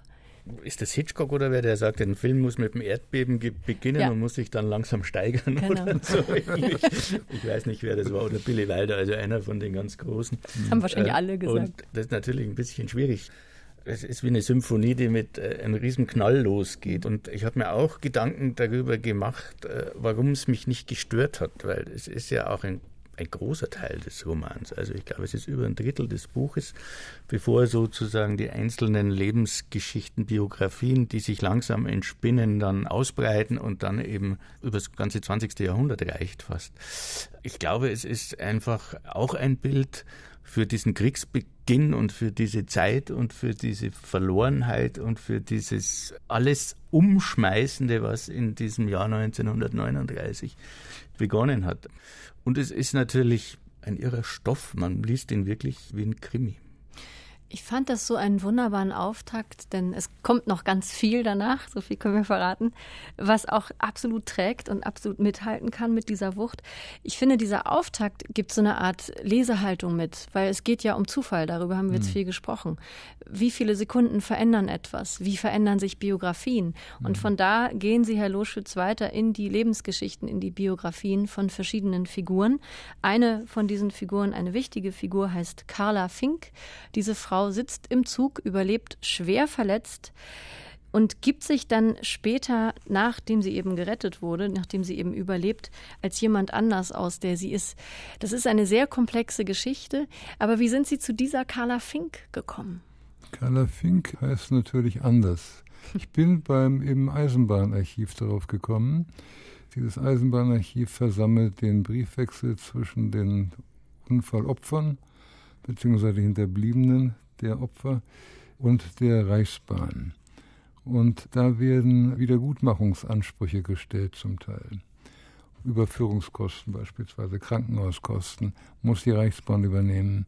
Ist das Hitchcock oder wer, der sagt, ein Film muss mit dem Erdbeben beginnen ja. und muss sich dann langsam steigern genau. oder [LAUGHS] so. Ich, ich, weiß nicht, wer das war, oder Billy Wilder, also einer von den ganz Großen. Das haben wahrscheinlich äh, alle gesagt. Und das ist natürlich ein bisschen schwierig. Es ist wie eine Symphonie, die mit äh, einem riesen Knall losgeht. Und ich habe mir auch Gedanken darüber gemacht, äh, warum es mich nicht gestört hat, weil es ist ja auch ein ein großer Teil des Romans. Also ich glaube, es ist über ein Drittel des Buches, bevor sozusagen die einzelnen Lebensgeschichten, Biografien, die sich langsam entspinnen, dann ausbreiten und dann eben über das ganze 20. Jahrhundert reicht fast. Ich glaube, es ist einfach auch ein Bild für diesen Kriegsbeginn und für diese Zeit und für diese Verlorenheit und für dieses alles Umschmeißende, was in diesem Jahr 1939 begonnen hat. Und es ist natürlich ein irrer Stoff. Man liest ihn wirklich wie ein Krimi. Ich fand das so einen wunderbaren Auftakt, denn es kommt noch ganz viel danach, so viel können wir verraten, was auch absolut trägt und absolut mithalten kann mit dieser Wucht. Ich finde, dieser Auftakt gibt so eine Art Lesehaltung mit, weil es geht ja um Zufall, darüber haben wir jetzt mhm. viel gesprochen. Wie viele Sekunden verändern etwas? Wie verändern sich Biografien? Und mhm. von da gehen Sie, Herr Loschütz, weiter in die Lebensgeschichten, in die Biografien von verschiedenen Figuren. Eine von diesen Figuren, eine wichtige Figur, heißt Carla Fink. Diese Frau Frau sitzt im Zug, überlebt schwer verletzt und gibt sich dann später, nachdem sie eben gerettet wurde, nachdem sie eben überlebt, als jemand anders aus, der sie ist. Das ist eine sehr komplexe Geschichte. Aber wie sind Sie zu dieser Carla Fink gekommen? Carla Fink heißt natürlich anders. Ich bin beim im Eisenbahnarchiv darauf gekommen. Dieses Eisenbahnarchiv versammelt den Briefwechsel zwischen den Unfallopfern bzw. Hinterbliebenen der Opfer und der Reichsbahn. Und da werden Wiedergutmachungsansprüche gestellt zum Teil. Überführungskosten beispielsweise, Krankenhauskosten muss die Reichsbahn übernehmen.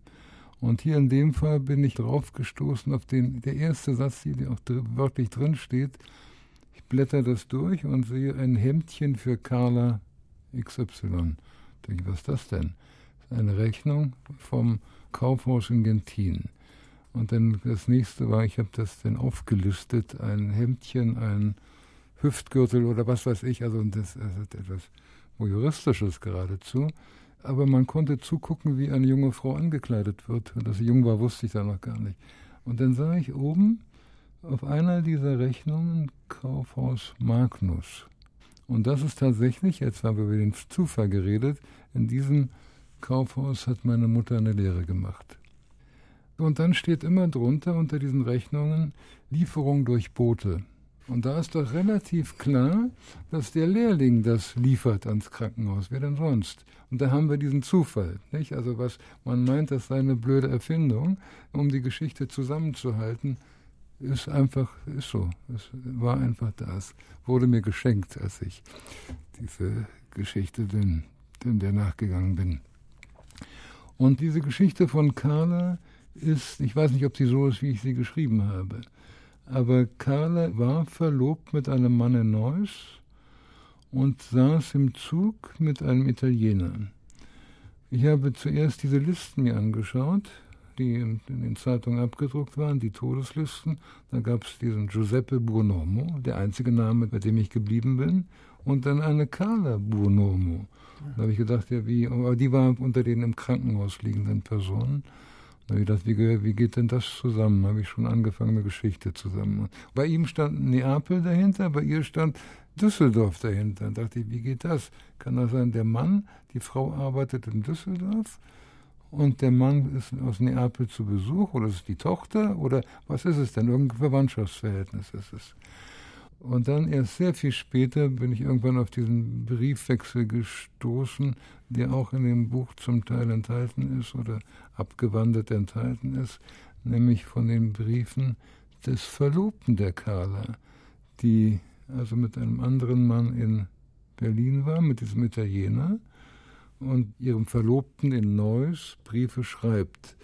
Und hier in dem Fall bin ich drauf gestoßen auf den, der erste Satz, der auch wörtlich drin steht. Ich blätter das durch und sehe ein Hemdchen für Carla XY. Denke, was ist das denn? Eine Rechnung vom Kaufhaus in Gentin. Und dann das nächste war, ich habe das dann aufgelistet, ein Hemdchen, ein Hüftgürtel oder was weiß ich, also das, ist etwas Juristisches geradezu. Aber man konnte zugucken, wie eine junge Frau angekleidet wird. Und dass sie jung war, wusste ich da noch gar nicht. Und dann sah ich oben auf einer dieser Rechnungen Kaufhaus Magnus. Und das ist tatsächlich, jetzt haben wir über den Zufall geredet, in diesem Kaufhaus hat meine Mutter eine Lehre gemacht. Und dann steht immer drunter unter diesen Rechnungen Lieferung durch Boote. Und da ist doch relativ klar, dass der Lehrling das liefert ans Krankenhaus. Wer denn sonst? Und da haben wir diesen Zufall, nicht? Also was man meint, das sei eine blöde Erfindung, um die Geschichte zusammenzuhalten, ist einfach, ist so. Es war einfach das. Wurde mir geschenkt, als ich diese Geschichte denn, denn der nachgegangen bin. Und diese Geschichte von Carla, ist, ich weiß nicht, ob sie so ist, wie ich sie geschrieben habe, aber Carla war verlobt mit einem Mann in Neuss und saß im Zug mit einem Italiener. Ich habe zuerst diese Listen mir angeschaut, die in, in den Zeitungen abgedruckt waren, die Todeslisten. Da gab es diesen Giuseppe Buonomo, der einzige Name, bei dem ich geblieben bin, und dann eine Carla Buonomo. Da habe ich gedacht, ja, wie, aber die war unter den im Krankenhaus liegenden Personen. Ich gedacht, wie, wie geht denn das zusammen? Habe ich schon angefangen, eine Geschichte zusammen. Bei ihm stand Neapel dahinter, bei ihr stand Düsseldorf dahinter. Da dachte ich, wie geht das? Kann das sein, der Mann, die Frau arbeitet in Düsseldorf und der Mann ist aus Neapel zu Besuch oder ist die Tochter oder was ist es denn? Irgendein Verwandtschaftsverhältnis ist es. Und dann erst sehr viel später bin ich irgendwann auf diesen Briefwechsel gestoßen, der auch in dem Buch zum Teil enthalten ist oder abgewandelt enthalten ist, nämlich von den Briefen des Verlobten der Carla, die also mit einem anderen Mann in Berlin war, mit diesem Italiener, und ihrem Verlobten in Neuss Briefe schreibt,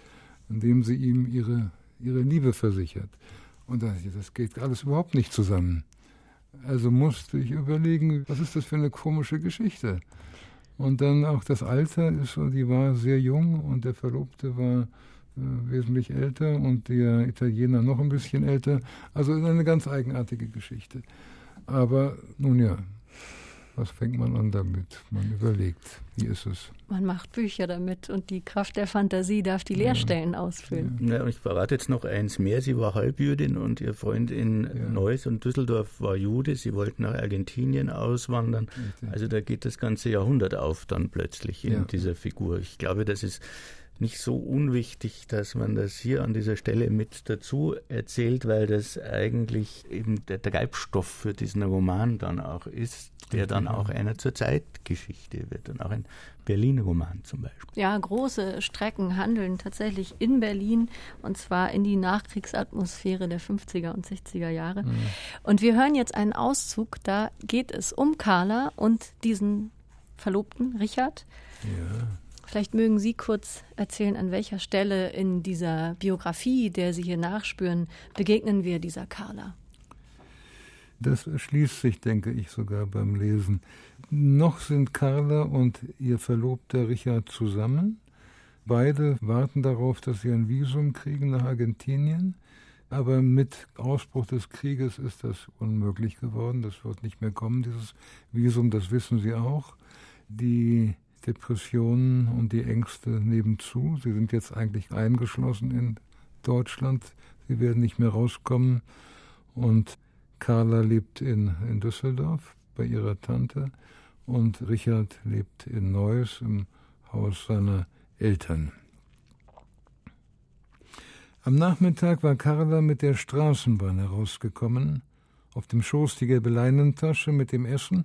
indem sie ihm ihre, ihre Liebe versichert. Und das geht alles überhaupt nicht zusammen. Also musste ich überlegen, was ist das für eine komische Geschichte? Und dann auch das Alter ist so, die war sehr jung und der Verlobte war äh, wesentlich älter und der Italiener noch ein bisschen älter. Also eine ganz eigenartige Geschichte. Aber nun ja, was fängt man an damit? Man überlegt, wie ist es? Man macht Bücher damit und die Kraft der Fantasie darf die Leerstellen ja. ausfüllen. Ja. ich verrate jetzt noch eins mehr. Sie war Halbjüdin und ihr Freund in ja. Neuss und Düsseldorf war Jude. Sie wollten nach Argentinien auswandern. Also da geht das ganze Jahrhundert auf dann plötzlich in dieser Figur. Ich glaube, das ist nicht so unwichtig, dass man das hier an dieser Stelle mit dazu erzählt, weil das eigentlich eben der Treibstoff für diesen Roman dann auch ist, der dann auch einer zur Zeitgeschichte wird und auch ein Berlin-Roman zum Beispiel. Ja, große Strecken handeln tatsächlich in Berlin und zwar in die Nachkriegsatmosphäre der 50er und 60er Jahre. Mhm. Und wir hören jetzt einen Auszug, da geht es um Carla und diesen Verlobten Richard. Ja. Vielleicht mögen Sie kurz erzählen, an welcher Stelle in dieser Biografie, der Sie hier nachspüren, begegnen wir dieser Carla? Das schließt sich, denke ich, sogar beim Lesen. Noch sind Carla und ihr Verlobter Richard zusammen. Beide warten darauf, dass sie ein Visum kriegen nach Argentinien. Aber mit Ausbruch des Krieges ist das unmöglich geworden. Das wird nicht mehr kommen, dieses Visum, das wissen sie auch. Die Depressionen und die Ängste nebenzu. Sie sind jetzt eigentlich eingeschlossen in Deutschland. Sie werden nicht mehr rauskommen. Und Carla lebt in, in Düsseldorf bei ihrer Tante und Richard lebt in Neuss im Haus seiner Eltern. Am Nachmittag war Carla mit der Straßenbahn herausgekommen, auf dem Schoß die gelbe Leinentasche mit dem Essen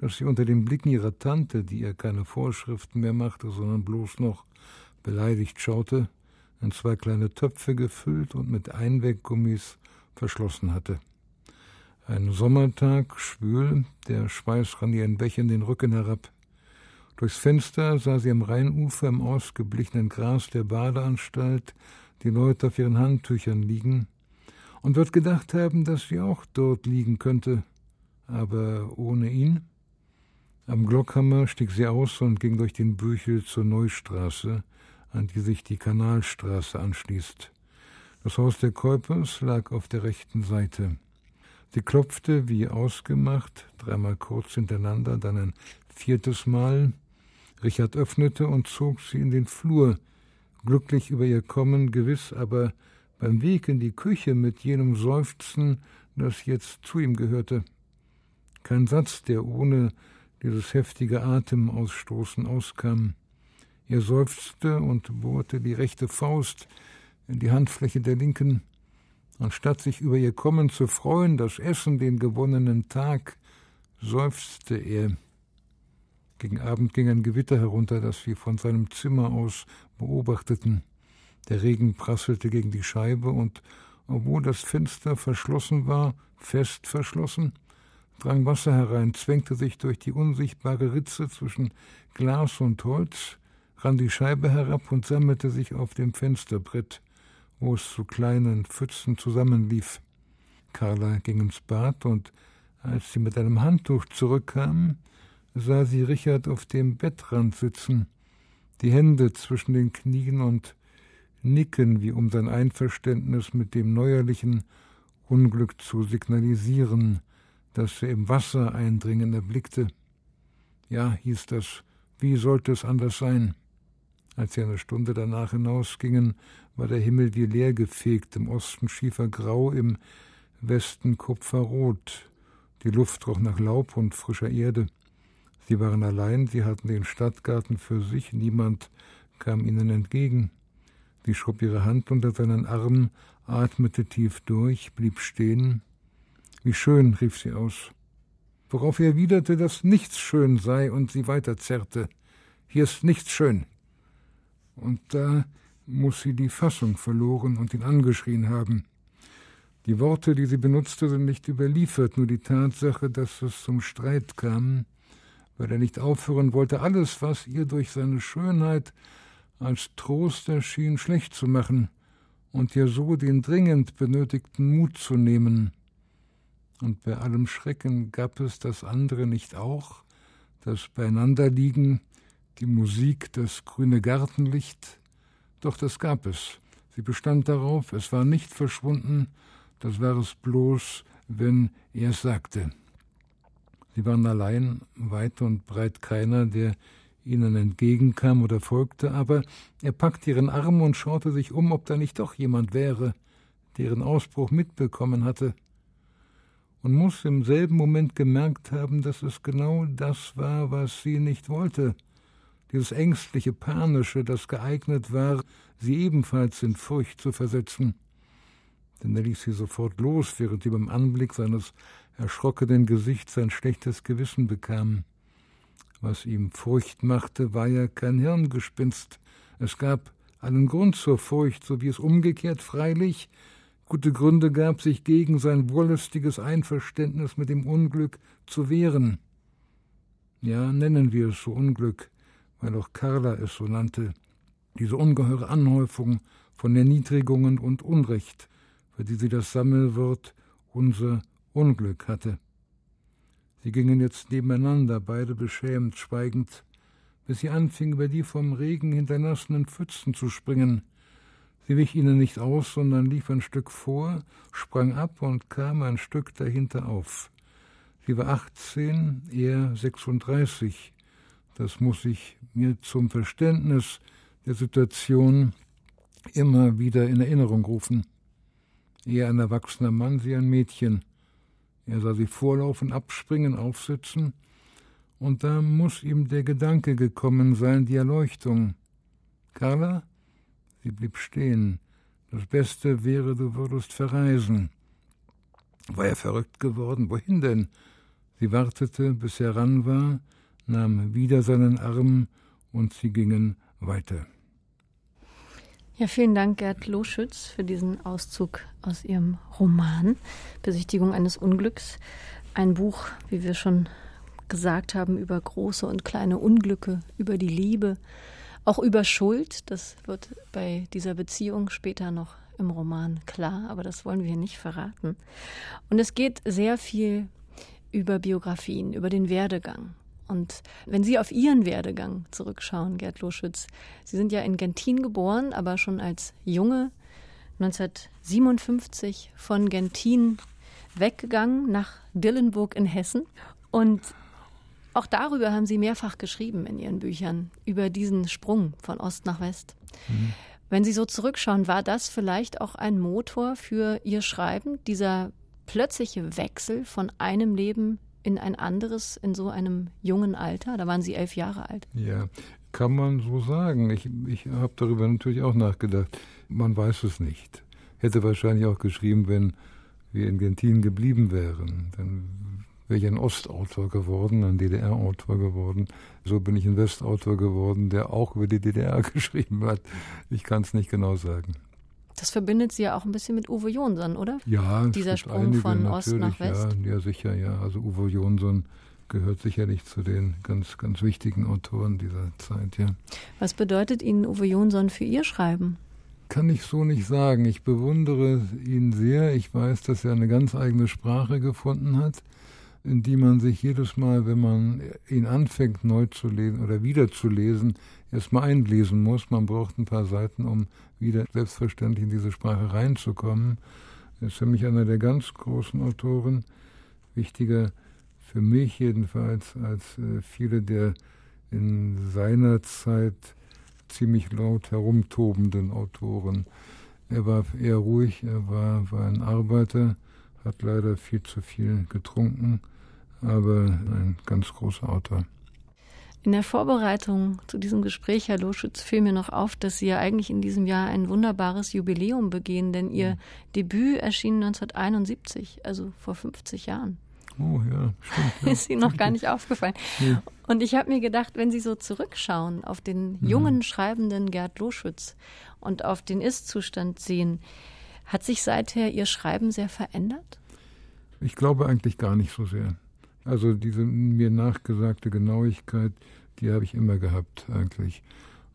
dass sie unter den Blicken ihrer Tante, die ihr keine Vorschriften mehr machte, sondern bloß noch beleidigt schaute, in zwei kleine Töpfe gefüllt und mit Einweggummis verschlossen hatte. Ein Sommertag, schwül, der Schweiß rann ihr in Bächen den Rücken herab. Durchs Fenster sah sie am Rheinufer im ausgeblichenen Gras der Badeanstalt die Leute auf ihren Handtüchern liegen und wird gedacht haben, dass sie auch dort liegen könnte, aber ohne ihn. Am Glockhammer stieg sie aus und ging durch den Büchel zur Neustraße, an die sich die Kanalstraße anschließt. Das Haus der Käupers lag auf der rechten Seite. Sie klopfte wie ausgemacht, dreimal kurz hintereinander, dann ein viertes Mal. Richard öffnete und zog sie in den Flur, glücklich über ihr Kommen, gewiss aber beim Weg in die Küche mit jenem Seufzen, das jetzt zu ihm gehörte. Kein Satz, der ohne dieses heftige Atemausstoßen auskam. Er seufzte und bohrte die rechte Faust in die Handfläche der linken. Anstatt sich über ihr Kommen zu freuen, das Essen, den gewonnenen Tag, seufzte er. Gegen Abend ging ein Gewitter herunter, das wir von seinem Zimmer aus beobachteten. Der Regen prasselte gegen die Scheibe und, obwohl das Fenster verschlossen war, fest verschlossen, drang Wasser herein, zwängte sich durch die unsichtbare Ritze zwischen Glas und Holz, rann die Scheibe herab und sammelte sich auf dem Fensterbrett, wo es zu kleinen Pfützen zusammenlief. Carla ging ins Bad und als sie mit einem Handtuch zurückkam, sah sie Richard auf dem Bettrand sitzen, die Hände zwischen den Knien und nicken, wie um sein Einverständnis mit dem neuerlichen Unglück zu signalisieren das er im Wasser eindringen erblickte. Ja, hieß das, wie sollte es anders sein? Als sie eine Stunde danach hinausgingen, war der Himmel wie leer gefegt, im Osten schiefergrau, im Westen kupferrot. Die Luft roch nach Laub und frischer Erde. Sie waren allein, sie hatten den Stadtgarten für sich, niemand kam ihnen entgegen. Sie schob ihre Hand unter seinen Arm, atmete tief durch, blieb stehen. Wie schön, rief sie aus. Worauf er erwiderte, dass nichts schön sei und sie weiterzerrte. Hier ist nichts schön. Und da muss sie die Fassung verloren und ihn angeschrien haben. Die Worte, die sie benutzte, sind nicht überliefert, nur die Tatsache, dass es zum Streit kam, weil er nicht aufhören wollte, alles, was ihr durch seine Schönheit als Trost erschien, schlecht zu machen und ihr so den dringend benötigten Mut zu nehmen. Und bei allem Schrecken gab es das andere nicht auch, das Beieinanderliegen, die Musik, das grüne Gartenlicht, doch das gab es. Sie bestand darauf, es war nicht verschwunden, das war es bloß, wenn er es sagte. Sie waren allein, weit und breit keiner, der ihnen entgegenkam oder folgte, aber er packte ihren Arm und schaute sich um, ob da nicht doch jemand wäre, der ihren Ausbruch mitbekommen hatte, und muss im selben Moment gemerkt haben, dass es genau das war, was sie nicht wollte, dieses ängstliche, panische, das geeignet war, sie ebenfalls in Furcht zu versetzen. Denn er ließ sie sofort los, während sie beim Anblick seines erschrockenen Gesichts ein schlechtes Gewissen bekam. Was ihm Furcht machte, war ja kein Hirngespinst. Es gab einen Grund zur Furcht, so wie es umgekehrt freilich gute Gründe gab, sich gegen sein wollüstiges Einverständnis mit dem Unglück zu wehren. Ja, nennen wir es so Unglück, weil auch Carla es so nannte, diese ungeheure Anhäufung von Erniedrigungen und Unrecht, für die sie das Sammelwort unser Unglück hatte. Sie gingen jetzt nebeneinander, beide beschämt, schweigend, bis sie anfing, über die vom Regen hinterlassenen Pfützen zu springen. Sie wich ihnen nicht aus, sondern lief ein Stück vor, sprang ab und kam ein Stück dahinter auf. Sie war achtzehn, er sechsunddreißig. Das muss ich mir zum Verständnis der Situation immer wieder in Erinnerung rufen. Er ein erwachsener Mann, sie ein Mädchen. Er sah sie vorlaufen, abspringen, aufsitzen, und da muss ihm der Gedanke gekommen sein, die Erleuchtung. Carla? Sie blieb stehen. Das Beste wäre, du würdest verreisen. War er verrückt geworden? Wohin denn? Sie wartete, bis er ran war, nahm wieder seinen Arm und sie gingen weiter. Ja, vielen Dank, Gerd Loschütz, für diesen Auszug aus Ihrem Roman Besichtigung eines Unglücks. Ein Buch, wie wir schon gesagt haben, über große und kleine Unglücke, über die Liebe, auch über Schuld. Das wird bei dieser Beziehung später noch im Roman klar, aber das wollen wir nicht verraten. Und es geht sehr viel über Biografien, über den Werdegang. Und wenn Sie auf Ihren Werdegang zurückschauen, Gerd Loschütz, Sie sind ja in Gentin geboren, aber schon als Junge 1957 von Gentin weggegangen nach Dillenburg in Hessen. Und auch darüber haben Sie mehrfach geschrieben in Ihren Büchern, über diesen Sprung von Ost nach West. Mhm. Wenn Sie so zurückschauen, war das vielleicht auch ein Motor für Ihr Schreiben, dieser plötzliche Wechsel von einem Leben in ein anderes in so einem jungen Alter? Da waren Sie elf Jahre alt. Ja, kann man so sagen. Ich, ich habe darüber natürlich auch nachgedacht. Man weiß es nicht. Hätte wahrscheinlich auch geschrieben, wenn wir in Gentin geblieben wären. Dann wäre ich ein Ostautor geworden, ein DDR-Autor geworden. So bin ich ein Westautor geworden, der auch über die DDR [LAUGHS] geschrieben hat. Ich kann es nicht genau sagen. Das verbindet Sie ja auch ein bisschen mit Uwe Jonsson, oder? Ja, dieser Sprung von Ost nach West. Ja, ja, sicher, ja. Also Uwe Jonsson gehört sicherlich zu den ganz, ganz wichtigen Autoren dieser Zeit, ja. Was bedeutet Ihnen Uwe Jonsson für Ihr Schreiben? Kann ich so nicht sagen. Ich bewundere ihn sehr. Ich weiß, dass er eine ganz eigene Sprache gefunden hat, in die man sich jedes Mal, wenn man ihn anfängt neu zu lesen oder wieder zu lesen, erstmal einlesen muss. Man braucht ein paar Seiten, um wieder selbstverständlich in diese Sprache reinzukommen. Er ist für mich einer der ganz großen Autoren, wichtiger für mich jedenfalls als äh, viele der in seiner Zeit ziemlich laut herumtobenden Autoren. Er war eher ruhig, er war, war ein Arbeiter, hat leider viel zu viel getrunken, aber ein ganz großer Autor. In der Vorbereitung zu diesem Gespräch, Herr Loschütz, fiel mir noch auf, dass Sie ja eigentlich in diesem Jahr ein wunderbares Jubiläum begehen, denn Ihr mhm. Debüt erschien 1971, also vor 50 Jahren. Oh ja, stimmt. Ja. [LAUGHS] Ist Ihnen noch gar nicht aufgefallen. Nee. Und ich habe mir gedacht, wenn Sie so zurückschauen auf den mhm. jungen mhm. schreibenden Gerd Loschütz und auf den Ist-Zustand sehen, hat sich seither Ihr Schreiben sehr verändert? Ich glaube eigentlich gar nicht so sehr. Also diese mir nachgesagte Genauigkeit, die habe ich immer gehabt eigentlich.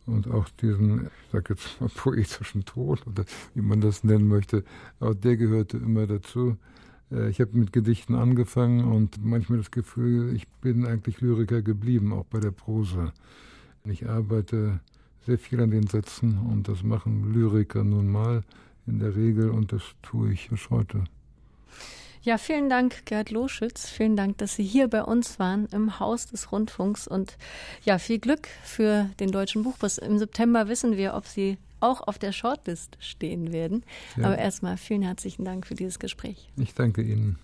Und auch diesen, ich sag jetzt mal, [LAUGHS] poetischen Ton oder wie man das nennen möchte, auch der gehörte immer dazu. Äh, ich habe mit Gedichten angefangen und manchmal das Gefühl, ich bin eigentlich Lyriker geblieben, auch bei der Prosa. Ich arbeite sehr viel an den Sätzen und das machen Lyriker nun mal in der Regel und das tue ich bis heute. Ja, vielen Dank, Gerd Loschütz. Vielen Dank, dass Sie hier bei uns waren im Haus des Rundfunks und ja, viel Glück für den Deutschen Buchpreis. Im September wissen wir, ob Sie auch auf der Shortlist stehen werden. Ja. Aber erstmal vielen herzlichen Dank für dieses Gespräch. Ich danke Ihnen.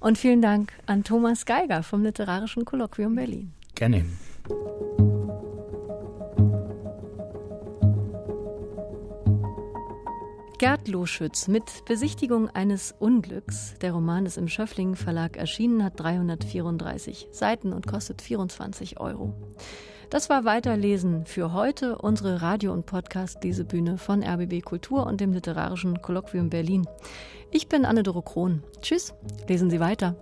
Und vielen Dank an Thomas Geiger vom Literarischen Kolloquium Berlin. Gerne. Gerd Loschütz mit Besichtigung eines Unglücks. Der Roman ist im Schöfflingen Verlag erschienen, hat 334 Seiten und kostet 24 Euro. Das war Weiterlesen für heute, unsere Radio- und Podcast-Lesebühne von RBB Kultur und dem Literarischen Kolloquium Berlin. Ich bin Anne-Doro Krohn. Tschüss, lesen Sie weiter.